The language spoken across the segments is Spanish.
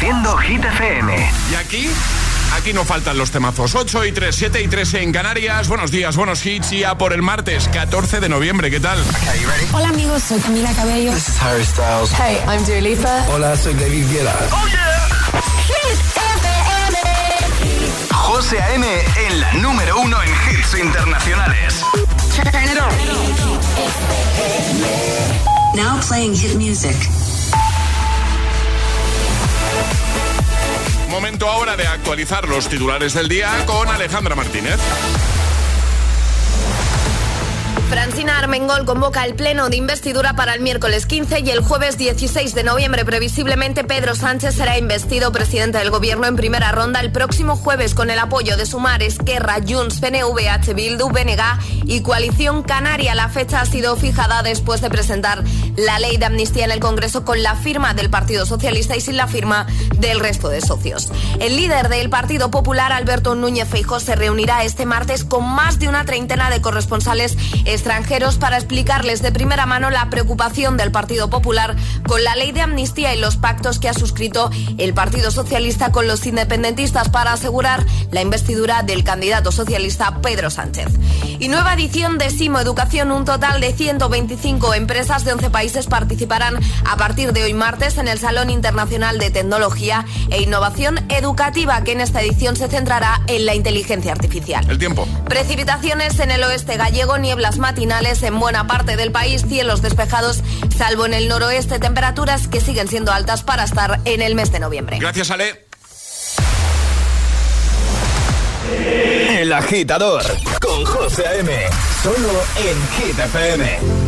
Reproduciendo Hit FM. Y aquí Aquí no faltan los temazos. 8 y 3, 7 y 3 en Canarias. Buenos días, buenos hits. Y a por el martes 14 de noviembre. ¿Qué tal? Hola amigos, soy Camila Cabello. This is Harry Styles. Hey, I'm Dua Lipa. Hola, soy David Guetta. ¡Oh, yeah! Hit FM. José A.M. en la número uno en hits internacionales. Turn it on. Now playing hit music. Momento ahora de actualizar los titulares del día con Alejandra Martínez. Francina Armengol convoca el pleno de investidura para el miércoles 15 y el jueves 16 de noviembre. Previsiblemente, Pedro Sánchez será investido presidente del gobierno en primera ronda el próximo jueves con el apoyo de Sumar, Esquerra, Junts, PNV, H. Bildu, BNG y Coalición Canaria. La fecha ha sido fijada después de presentar la ley de amnistía en el Congreso con la firma del Partido Socialista y sin la firma del resto de socios. El líder del Partido Popular, Alberto Núñez Feijóo, se reunirá este martes con más de una treintena de corresponsales extranjeros para explicarles de primera mano la preocupación del Partido Popular con la ley de amnistía y los pactos que ha suscrito el Partido Socialista con los independentistas para asegurar la investidura del candidato socialista Pedro Sánchez. Y nueva edición de Simo Educación, un total de 125 empresas de 11 países participarán a partir de hoy martes en el Salón Internacional de Tecnología e Innovación Educativa, que en esta edición se centrará en la inteligencia artificial. El tiempo. Precipitaciones en el oeste gallego, nieblas matinales en buena parte del país, cielos despejados, salvo en el noroeste, temperaturas que siguen siendo altas para estar en el mes de noviembre. Gracias, Ale. El agitador con José A.M. Solo en Hit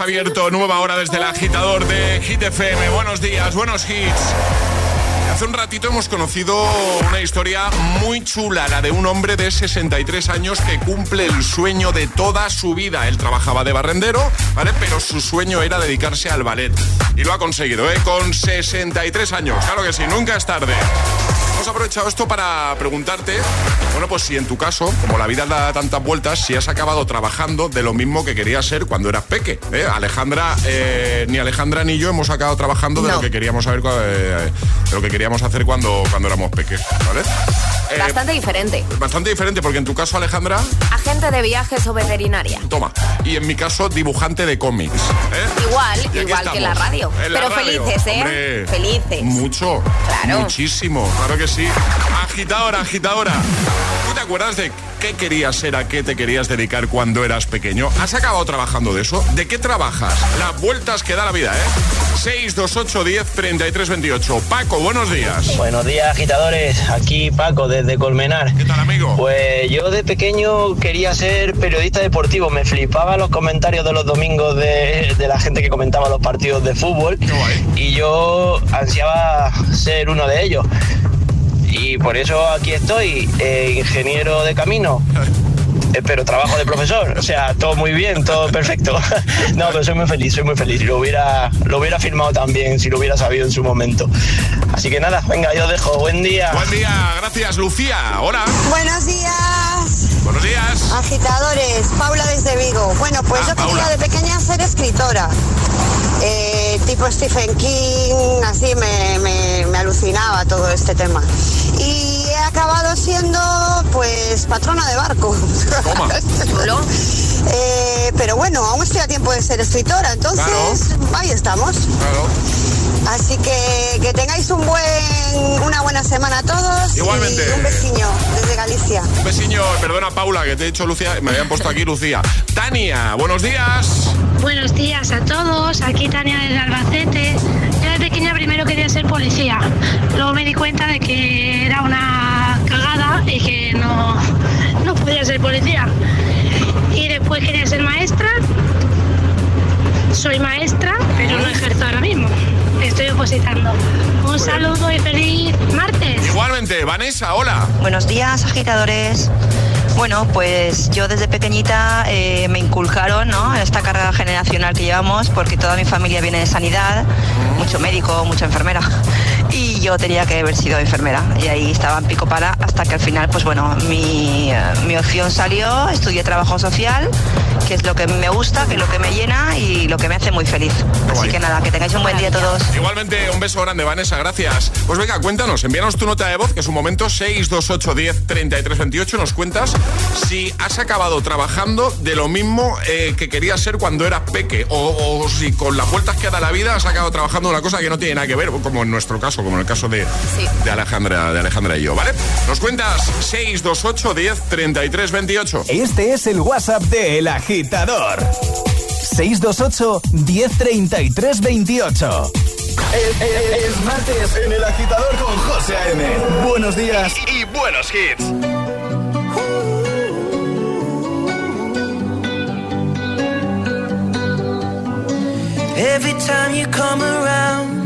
abierto nueva hora desde el agitador de Hit FM. Buenos días, buenos hits. Hace un ratito hemos conocido una historia muy chula, la de un hombre de 63 años que cumple el sueño de toda su vida. Él trabajaba de barrendero, ¿vale? Pero su sueño era dedicarse al ballet. Y lo ha conseguido, ¿eh? Con 63 años. Claro que sí, nunca es tarde. Hemos aprovechado esto para preguntarte, bueno, pues si en tu caso, como la vida da tantas vueltas, si has acabado trabajando de lo mismo que querías ser cuando eras peque. ¿eh? Alejandra, eh, ni Alejandra ni yo hemos acabado trabajando de No. lo que queríamos saber, eh, de lo que queríamos hacer cuando, cuando éramos peques, ¿vale? Eh, Bastante diferente. bastante diferente, porque en tu caso, Alejandra, Agente de viajes o veterinaria. toma. Y en mi caso, dibujante de cómics. ¿eh? Igual, igual que en la estamos, radio. la Pero radio. felices, ¿eh? Hombre, Felices. Mucho. Claro. Muchísimo, claro que sí. Agitadora, agitadora. ¿Tú te acuerdas de qué querías ser, a qué te querías dedicar cuando eras pequeño? ¿Has acabado trabajando de eso? ¿De qué trabajas? Las vueltas que da la vida, ¿eh? 628 10 33 28. Paco, buenos días. Buenos días, agitadores. Aquí Paco, desde Colmenar. ¿Qué tal, amigo? Pues yo de pequeño quería ser periodista deportivo. Me flipaba los comentarios de los domingos de, de la gente que comentaba los partidos de fútbol. Qué guay. Y yo ansiaba ser uno de ellos. Y por eso aquí estoy, eh, ingeniero de camino. Eh, pero trabajo de profesor, o sea, todo muy bien, todo perfecto. No, pero soy muy feliz, soy muy feliz. Lo hubiera, lo hubiera firmado también si lo hubiera sabido en su momento. Así que nada, venga, yo os dejo. Buen día. Buen día, gracias, Lucía. Hola. Buenos días, Buenos días. agitadores. Paula desde Vigo. Bueno, pues Ah, yo quería Paula. de pequeña ser escritora. Eh, tipo Stephen King, así me, me- me alucinaba todo este tema. Y he acabado siendo, pues, patrona de barco. Toma. Eh, pero bueno, aún estoy a tiempo de ser escritora, entonces ahí estamos. Claro. Así que que tengáis un buen, una buena semana a todos. Igualmente. Y un besiño desde Galicia. Un besiño, perdona Paula, que te he dicho Lucía, me habían puesto aquí Lucía. Tania, buenos días. Buenos días a todos, aquí Tania desde Albacete. Pequeña primero quería ser policía, luego me di cuenta de que era una cagada y que no, no podía ser policía. Y después quería ser maestra, soy maestra, pero no ejerzo ahora mismo, estoy opositando. Un saludo y feliz martes. Igualmente, Vanessa, hola. Buenos días, agitadores. Bueno, pues yo desde pequeñita eh, me inculcaron ¿no? esta carga generacional que llevamos, porque toda mi familia viene de sanidad, mucho médico, mucha enfermera. Y yo tenía que haber sido enfermera. Y ahí estaba en pico para hasta que al final, pues bueno, mi, eh, mi opción salió, estudié trabajo social, que es lo que me gusta, que es lo que me llena y lo que me hace muy feliz. Así que nada, que tengáis un buen día todos. Igualmente, un beso grande, Vanessa, gracias. Pues venga, cuéntanos, envíanos tu nota de voz, que es un momento 628 10 33 28. Nos cuentas si has acabado trabajando de lo mismo eh, que querías ser cuando eras peque, o, o si con las vueltas que da la vida has acabado trabajando una cosa que no tiene nada que ver, como en nuestro caso, como en el caso de, Sí. de Alejandra, de Alejandra y yo, ¿vale? Nos cuentas 628 10 33 28. Este es el WhatsApp de El Agitador. 628 1033 28. Es, es- es martes en El Agitador con José A.M. Buenos días. Y, y buenos hits. Every time you come around,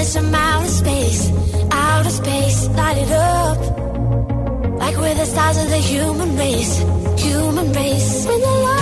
Yes, I'm out of space, out of space, light it up. Like we're the stars of the human race, human race. When the light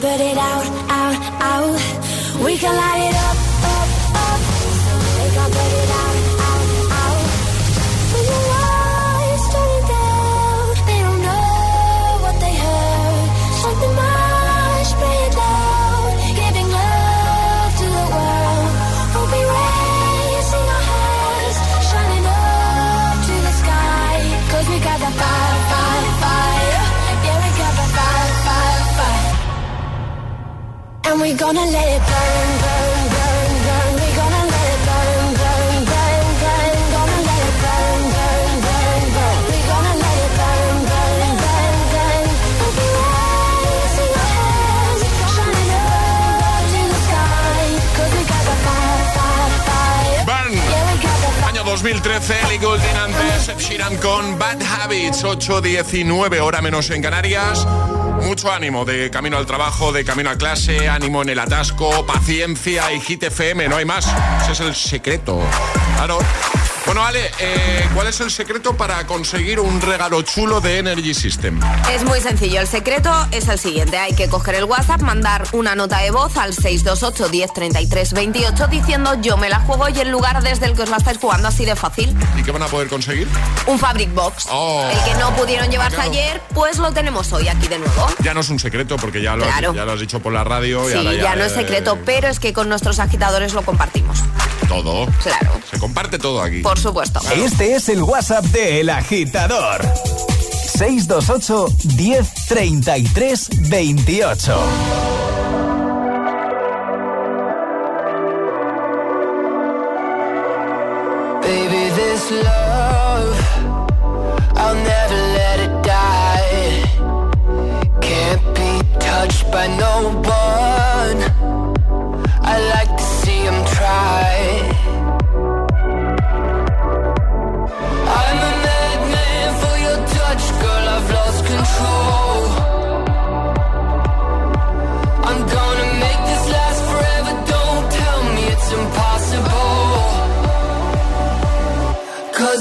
burn it out, out, out. We can light it up. Burn, Año 2013, Ellie Goulding antes, Ed Sheeran con Bad Habits, 8.19 hora menos en Canarias. Mucho ánimo de camino al trabajo, de camino a clase, ánimo en el atasco, paciencia y Hit FM, no hay más. Ese es el secreto. Claro. Bueno, Ale, eh, ¿cuál es el secreto para conseguir un regalo chulo de Energy System? Es muy sencillo, el secreto es el siguiente, hay que coger el WhatsApp, mandar una nota de voz al 628 1033 28 diciendo yo me la juego y el lugar desde el que os la estáis jugando así de fácil. ¿Y qué van a poder conseguir? Un Fabric Box. Oh. El que no pudieron llevarse Claro. ayer, pues lo tenemos hoy aquí de nuevo. Ya no es un secreto porque ya lo, Claro. has, ya lo has dicho por la radio. y Sí, ahora ya no es eh, secreto, pero es que con nuestros agitadores lo compartimos. Todo. Claro. Se comparte todo aquí. Por supuesto. Este es el WhatsApp de El Agitador. 628 1033 28.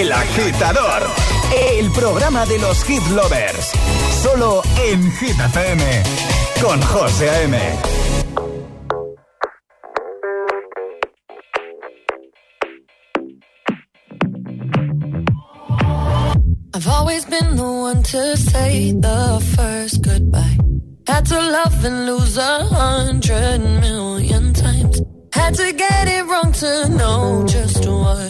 El Agitador. El programa de los hit lovers. Solo en Hit FM. Con José A.M. I've always been the one to say the first goodbye. Had to love and lose a hundred million times. Had to get it wrong to know just what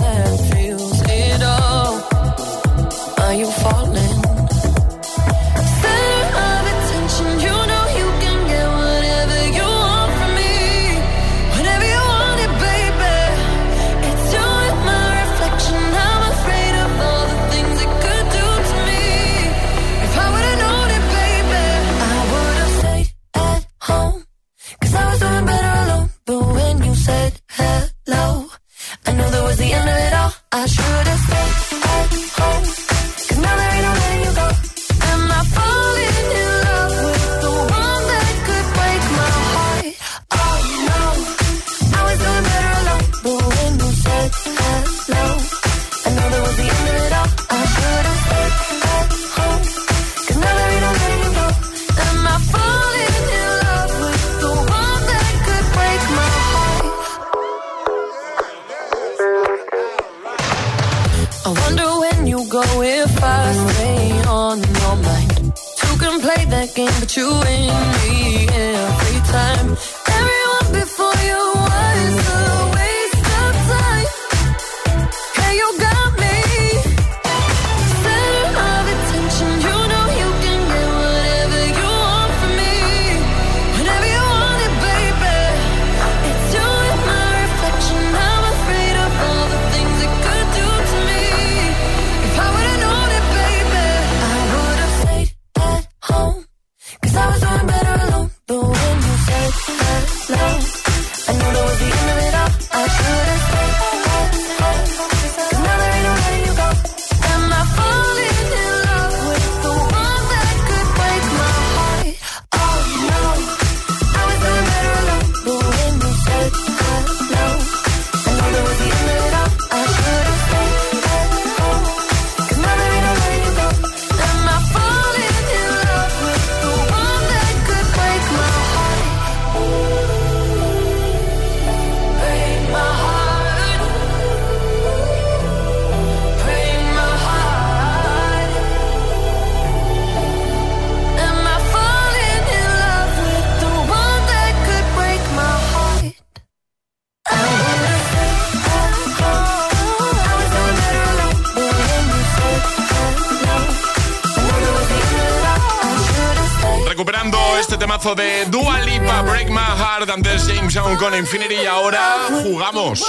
Con Infinity y ahora jugamos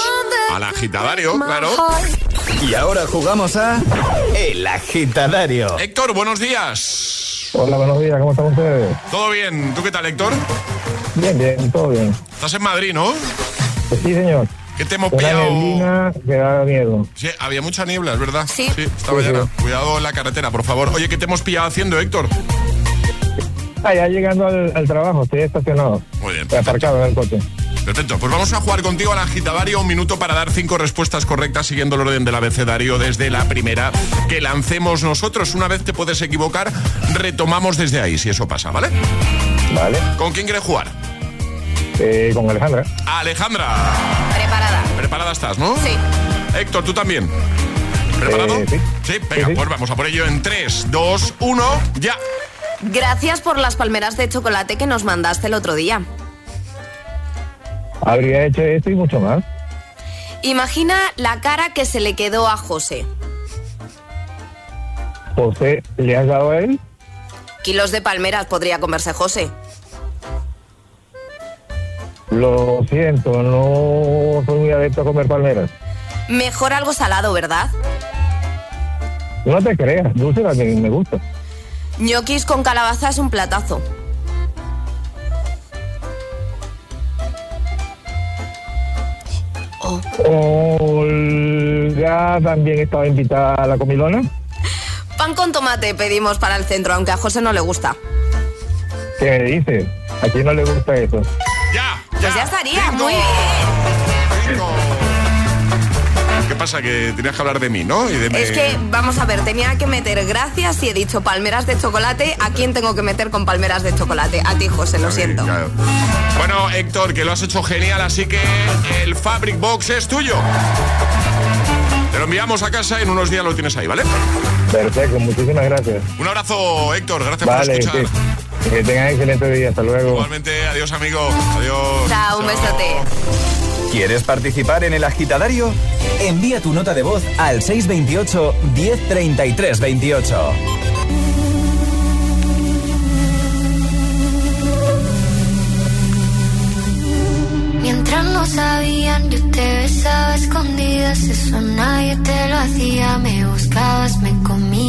al agitadario, claro. Y ahora jugamos a El Agitadario. Héctor, buenos días. Hola, buenos días, ¿cómo están ustedes? ¿Todo bien? ¿Tú qué tal, Héctor? Bien, bien, todo bien. Estás en Madrid, ¿no? Sí, señor. ¿Qué te hemos Una pillado? neblina que da miedo. Sí, había mucha niebla, es verdad. Sí. estaba Sí, sí. llena. Cuidado en la carretera, por favor. Oye, ¿qué te hemos pillado haciendo, Héctor? Ah, ya llegando al, al trabajo, estoy estacionado. Muy bien. Estoy aparcado en el coche. Perfecto, pues vamos a jugar contigo al agitadario un minuto para dar cinco respuestas correctas siguiendo el orden del abecedario desde la primera que lancemos nosotros. Una vez te puedes equivocar, retomamos desde ahí, si eso pasa, ¿vale? Vale. ¿Con quién quieres jugar? Eh, con Alejandra. Alejandra, Preparada. preparada estás, ¿no? Sí. Héctor, tú también. ¿Preparado? Eh, sí. Sí, venga, Sí, sí. pues vamos a por ello en 3, 2, 1, ya. Gracias por las palmeras de chocolate que nos mandaste el otro día. Habría hecho esto y mucho más. Imagina la cara que se le quedó a José. José, ¿le has dado a él? Kilos de palmeras podría comerse José. Lo siento, no soy muy adepto a comer palmeras. Mejor algo salado, ¿verdad? No te creas, dulce también me gusta. Ñoquis con calabaza es un platazo. Olga también estaba invitada a la comilona. Pan con tomate pedimos para el centro, aunque a José no le gusta. ¿Qué me dices? ¿A quién no le gusta eso? Ya, Pues ya estaría, Cinco. muy bien. Cinco. ¿Qué pasa? Que tenías que hablar de mí, ¿no? Y de Es me- que, vamos a ver, tenía que meter gracias y he dicho palmeras de chocolate. ¿A quién tengo que meter con palmeras de chocolate? A ti, José, lo siento. Claro. Bueno, Héctor, que lo has hecho genial, así que el Fabric Box es tuyo. Te lo enviamos a casa y en unos días lo tienes ahí, ¿vale? Perfecto, muchísimas gracias. Un abrazo, Héctor, gracias Vale, por escuchar. sí. Que tengan excelente día. Hasta luego. Igualmente, adiós, amigo. Adiós. Chao, un besote. ¿Quieres participar en el agitadario? Envía tu nota de voz al 628 1033 28. Mientras no sabían, yo te besaba escondidas. Eso nadie te lo hacía. Me buscabas, me comías,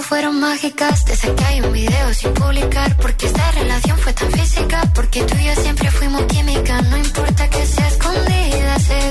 fueron mágicas, desde que un video sin publicar, porque esta relación fue tan física, porque tú y yo siempre fuimos química, no importa que sea escondida, se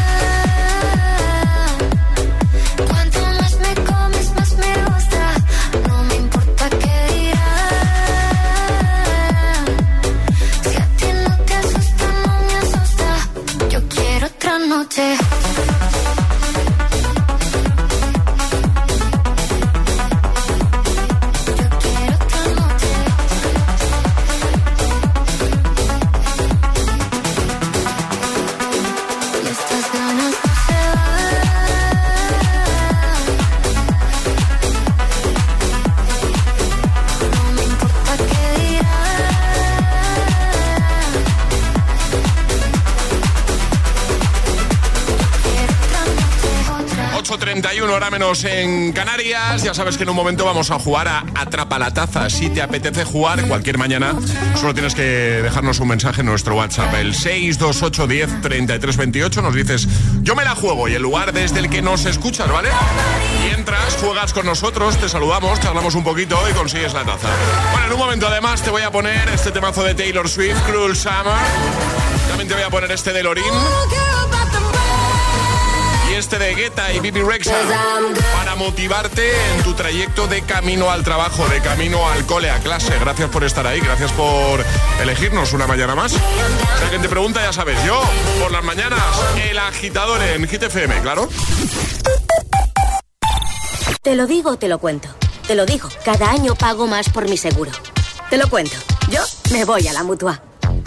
En Canarias. Ya sabes que en un momento vamos a jugar a Atrapa la Taza. Si te apetece jugar cualquier mañana, solo tienes que dejarnos un mensaje en nuestro WhatsApp. El 628 10 33 28. Nos dices, yo me la juego y el lugar desde el que nos escuchas, ¿vale? Y entras, juegas con nosotros, te saludamos, te hablamos un poquito y consigues la taza. Bueno, en un momento además te voy a poner este temazo de Taylor Swift, Cruel Summer. También te voy a poner este de Lorin. Este de Guetta y Bibi Rexa para motivarte en tu trayecto de camino al trabajo, de camino al cole, a clase. Gracias por estar ahí, gracias por elegirnos una mañana más. Si alguien te pregunta, ya sabes, yo por las mañanas, el agitador en Hit FM, claro. Te lo digo, te lo cuento. Te lo digo, cada año pago más por mi seguro. Te lo cuento. Yo me voy a la mutua.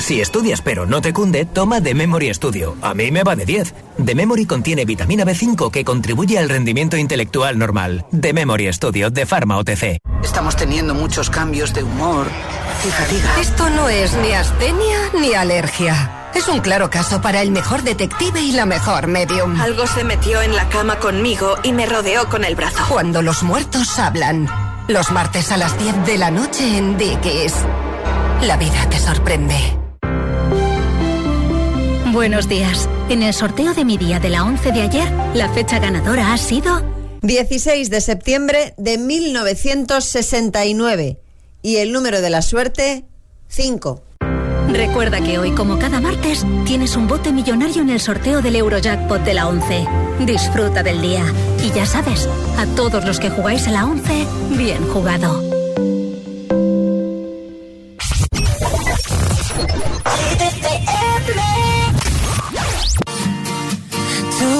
Si estudias pero no te cunde, toma The Memory Studio. A mí me va de 10. The Memory contiene vitamina B5 que contribuye al rendimiento intelectual normal. The Memory Studio de Pharma OTC. Estamos teniendo muchos cambios de humor y fatiga. Esto no es ni astenia ni alergia. Es un claro caso para el mejor detective y la mejor medium. Algo se metió en la cama conmigo y me rodeó con el brazo. Cuando los muertos hablan. Los martes a las 10 de la noche en Dickies. La vida te sorprende. Buenos días. En el sorteo de mi día de la 11 de ayer, la fecha ganadora ha sido 16 de septiembre de 1969. Y el número de la suerte, 5. Recuerda que hoy, como cada martes, tienes un bote millonario en el sorteo del Eurojackpot de la 11. Disfruta del día. Y ya sabes, a todos los que jugáis a la 11, bien jugado.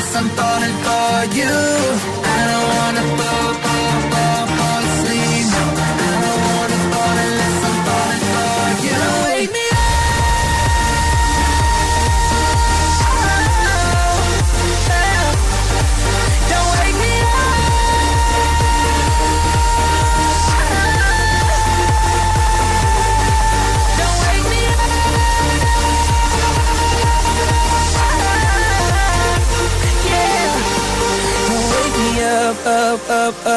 Fall I'm falling for you.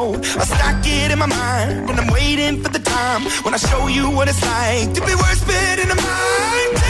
Called. I stack it in my mind and I'm waiting for the time when I show you what it's like to be worse fit in a mind.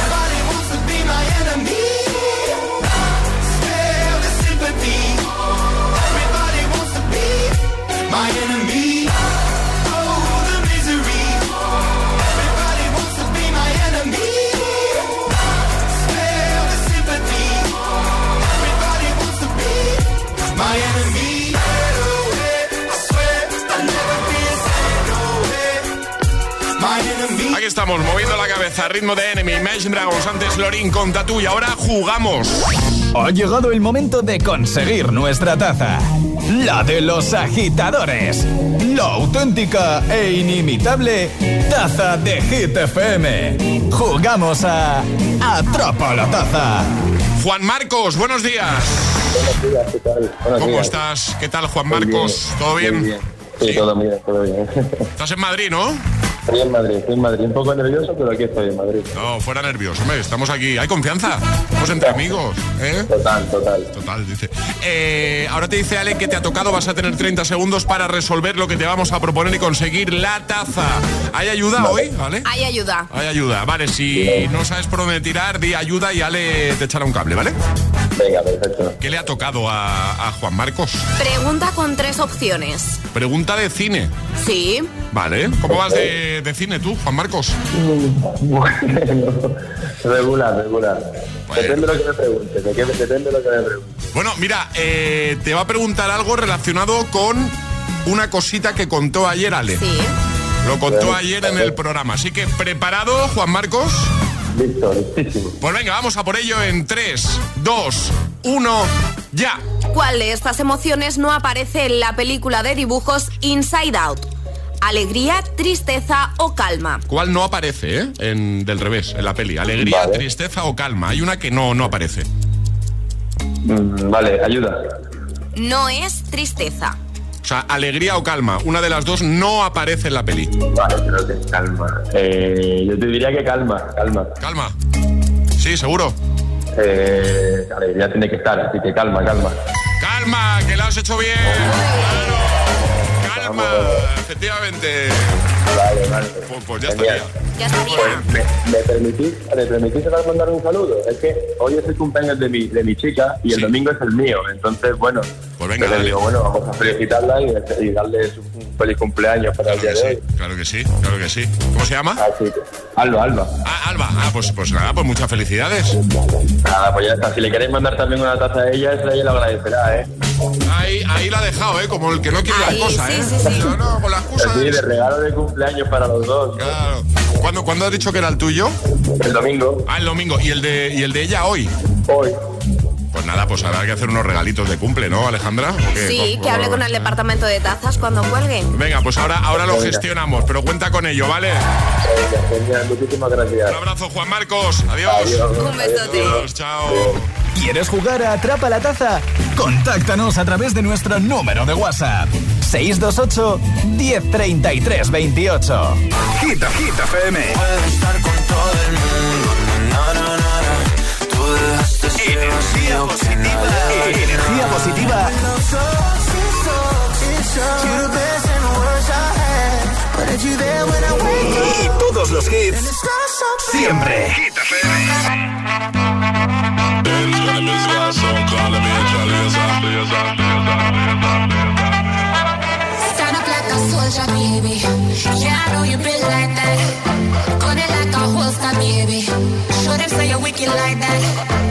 cabeza, ritmo de Enemy, Imagine Dragons, antes Lorin con Tatu y ahora jugamos. Ha llegado el momento de conseguir nuestra taza. La de los agitadores. La auténtica e inimitable taza de Hit FM. Jugamos a Atrapa la taza. Juan Marcos, buenos días. Buenos días, ¿qué tal? Buenos ¿Cómo días. estás? ¿Qué tal, Juan Marcos? bien, ¿Todo bien? Sí, todo bien, todo bien. Estás en Madrid, ¿no? Estoy en Madrid, estoy en Madrid. Un poco nervioso, pero aquí estoy en Madrid. No, fuera nervioso, hombre, estamos aquí. Hay confianza. Estamos entre amigos, ¿eh? Total, total. Total, dice. Eh, ahora te dice Ale que te ha tocado, vas a tener 30 segundos para resolver lo que te vamos a proponer y conseguir la taza. ¿Hay ayuda hoy? ¿Vale? Hay ayuda. Hay ayuda, vale. Si no sabes por dónde tirar, di ayuda y Ale te echará un cable, ¿vale? Venga, perfecto. ¿Qué le ha tocado a, a Juan Marcos? Pregunta con tres opciones. Pregunta de cine. Sí. Vale. ¿Cómo vas de, de cine tú, Juan Marcos? Bueno, regular, regular. Depende de lo que me preguntes. de qué- Depende de lo que me preguntes. Bueno, mira, eh, te va a preguntar algo relacionado con una cosita que contó ayer Ale. Sí. Lo contó ayer en el programa. Así que, ¿preparado, Juan Marcos? Listo, listísimo. Pues venga, vamos a por ello en 3, 2, 1, ya. ¿Cuál de estas emociones no aparece en la película de dibujos Inside Out? ¿Alegría, tristeza o calma? ¿Cuál no aparece, eh? En, del revés, en la peli. Alegría, Vale. tristeza o calma. Hay una que no, no aparece. Mm, vale, ayuda. No es tristeza. O sea, alegría o calma. Una de las dos no aparece en la peli. Vale, creo que es calma. Eh, yo te diría que calma, calma. Calma. Sí, seguro. Eh, alegría tiene que estar, así que calma, calma. Calma, que lo has hecho bien. Claro. Efectivamente. Vale, vale. Pues, pues ya estaría. Ya estaría. ¿Me, me permitís, ¿Me permitís mandar un saludo? Es que hoy es el cumpleaños de mi, de mi chica y el domingo es el mío. Entonces, bueno, Pues venga, le digo, bueno, vamos a felicitarla y, y darle su- un feliz cumpleaños para el día de hoy. Claro que sí, claro que sí. ¿Cómo se llama? Así que, Alba, Alba. Ah, Alba. Ah, pues, pues nada, pues muchas felicidades. Nada, pues ya está. Si le queréis mandar también una taza a ella, esa ella lo agradecerá, ¿eh? Ahí, ahí la ha dejado, ¿eh? Como el que no quiere Ahí, la cosa, sí, ¿eh? sí, sí. No, no, con la excusa de... de regalo de cumpleaños para los dos. Claro. ¿Cuándo, ¿Cuándo has dicho que era el tuyo? El domingo. Ah, el domingo. ¿Y el de, y el de ella hoy? Hoy. Pues nada, pues habrá que hacer unos regalitos de cumple, ¿no, Alejandra? ¿O qué? Sí, que hable con el departamento de tazas cuando cuelguen. Venga, pues ahora, ahora lo gestionamos, pero cuenta con ello, ¿vale? Venga, genial. Muchísimas gracias. Un abrazo, Juan Marcos. Adiós. Adiós. Un besote. Adiós, chao. ¿Quieres jugar a Atrapa la Taza? Contáctanos a través de nuestro número de WhatsApp. 628 1033 28. Hit, Hit FM. estar con todo el mundo. Energía positiva. Energía positiva y todos los hits siempre. Like that. It say like that.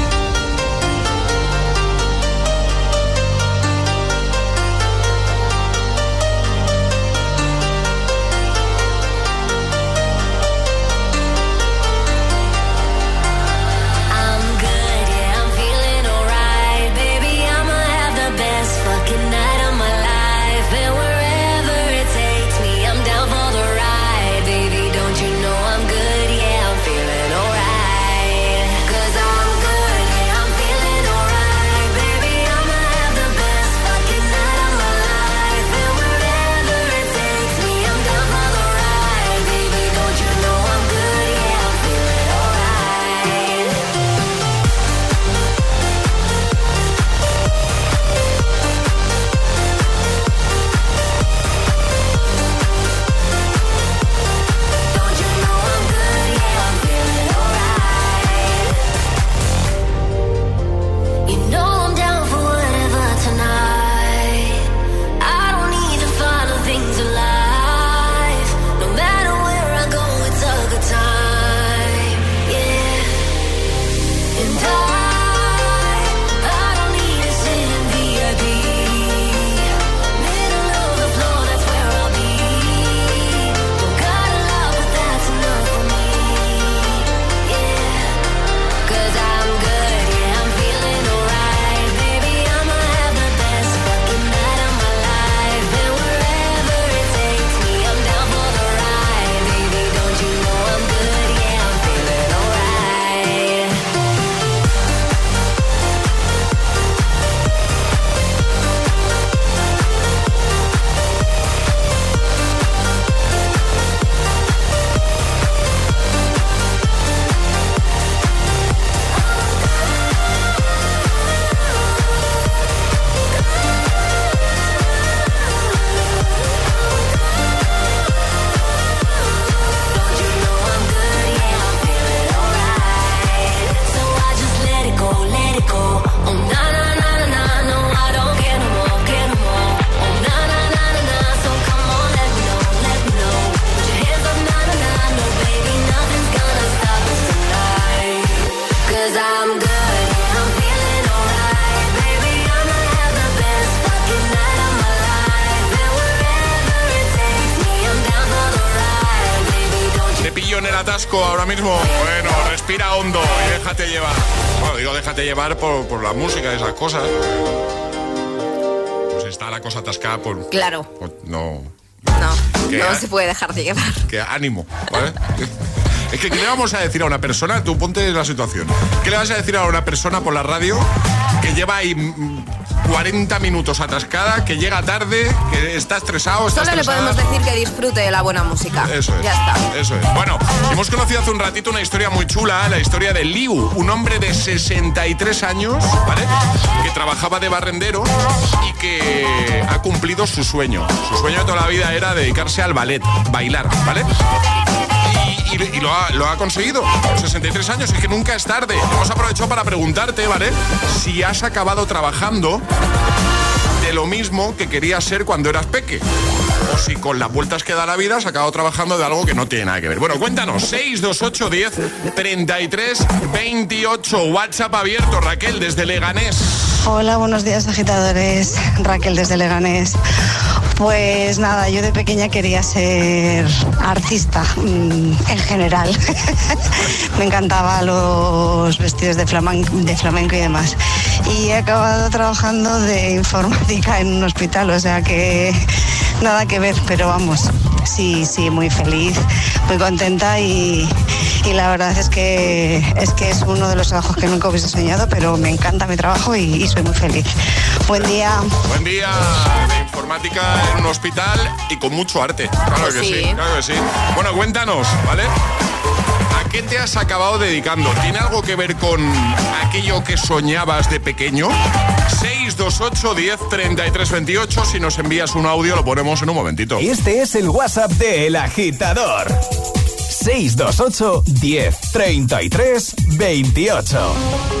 atasco ahora mismo, bueno, respira hondo y déjate llevar. Bueno, digo, déjate llevar por, por la música y esas cosas. Pues está la cosa atascada por... Claro. por- no... No, no se puede dejar de llevar. Que ánimo, ¿vale? Es que, ¿qué le vamos a decir a una persona? Tú ponte en la situación. ¿Qué le vas a decir a una persona por la radio que lleva ahí mm, 40 minutos atascada, que llega tarde, que está estresado, está Solo le podemos decir que disfrute de la buena música. Eso es. Ya está. Eso es. Bueno, hemos conocido hace un ratito una historia muy chula, la historia de Liu, un hombre de 63 años, ¿vale? Que trabajaba de barrendero y que ha cumplido su sueño. Su sueño de toda la vida era dedicarse al ballet, bailar, ¿vale? Y, lo, ha, conseguido. Con 63 años, es que nunca es tarde. Hemos aprovechado para preguntarte, ¿vale? Si has acabado trabajando de lo mismo que querías ser cuando eras peque. O si con las vueltas que da la vida has acabado trabajando de algo que no tiene nada que ver. Bueno, cuéntanos, 628 10 33 28. WhatsApp abierto, Raquel, desde Leganés. Hola, buenos días agitadores. Raquel desde Leganés. Pues nada, yo de pequeña quería ser artista mm, en general. Me encantaban los vestidos de flamenco y demás. Y he acabado trabajando de informática en un hospital, o sea que nada que ver, pero vamos, sí, sí, muy feliz, muy contenta y, y la verdad es que es que es uno de los trabajos que nunca hubiese soñado, pero me encanta mi trabajo y, y soy muy feliz. Buen día. Buen día de informática en un hospital y con mucho arte. Claro que sí. sí. claro que sí. Bueno, cuéntanos, ¿vale? ¿A qué te has acabado dedicando? ¿Tiene algo que ver con aquello que soñabas de pequeño? 628 10 33 28. Si nos envías un audio, lo ponemos en un momentito. Este es el WhatsApp de El Agitador. 628 10 33 28.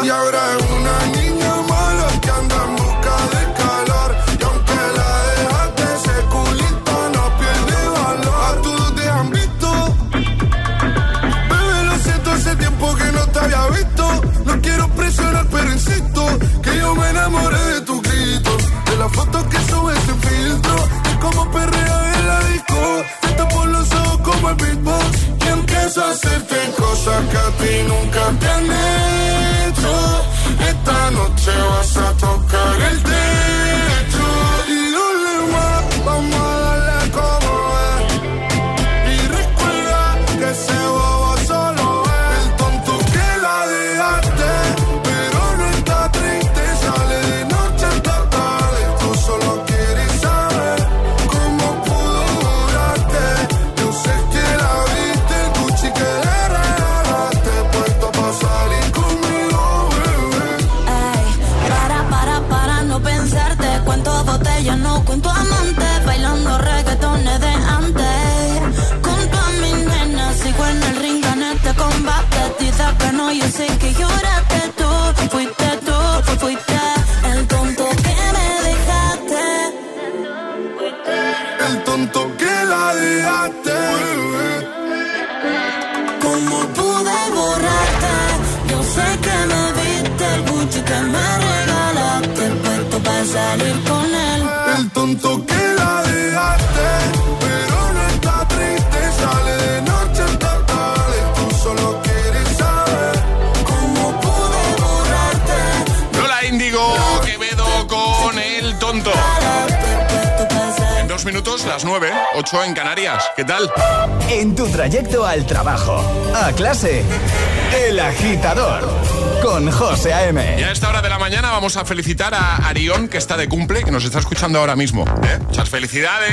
Y ahora es una niña mala que anda en busca de calor. Y aunque la dejaste, ese culito no pierde valor. A todos te han visto. Bebé, lo siento, hace tiempo que no te había visto. No quiero presionar, pero insisto que yo me enamoré de tu grito. De la foto que subes sin filtro. De cómo perrea en la disco. Te tapo los ojos como el beatbox. Y empiezo a hacerte cosas que a ti nunca te han hecho. Esta dejaste, las nueve, ocho en Canarias. ¿Qué tal? En tu trayecto al trabajo, a clase, El Agitador, con José A.M. Y a esta hora de la mañana vamos a felicitar a Arión, que está de cumple, que nos está escuchando ahora mismo. ¿eh? Muchas felicidades.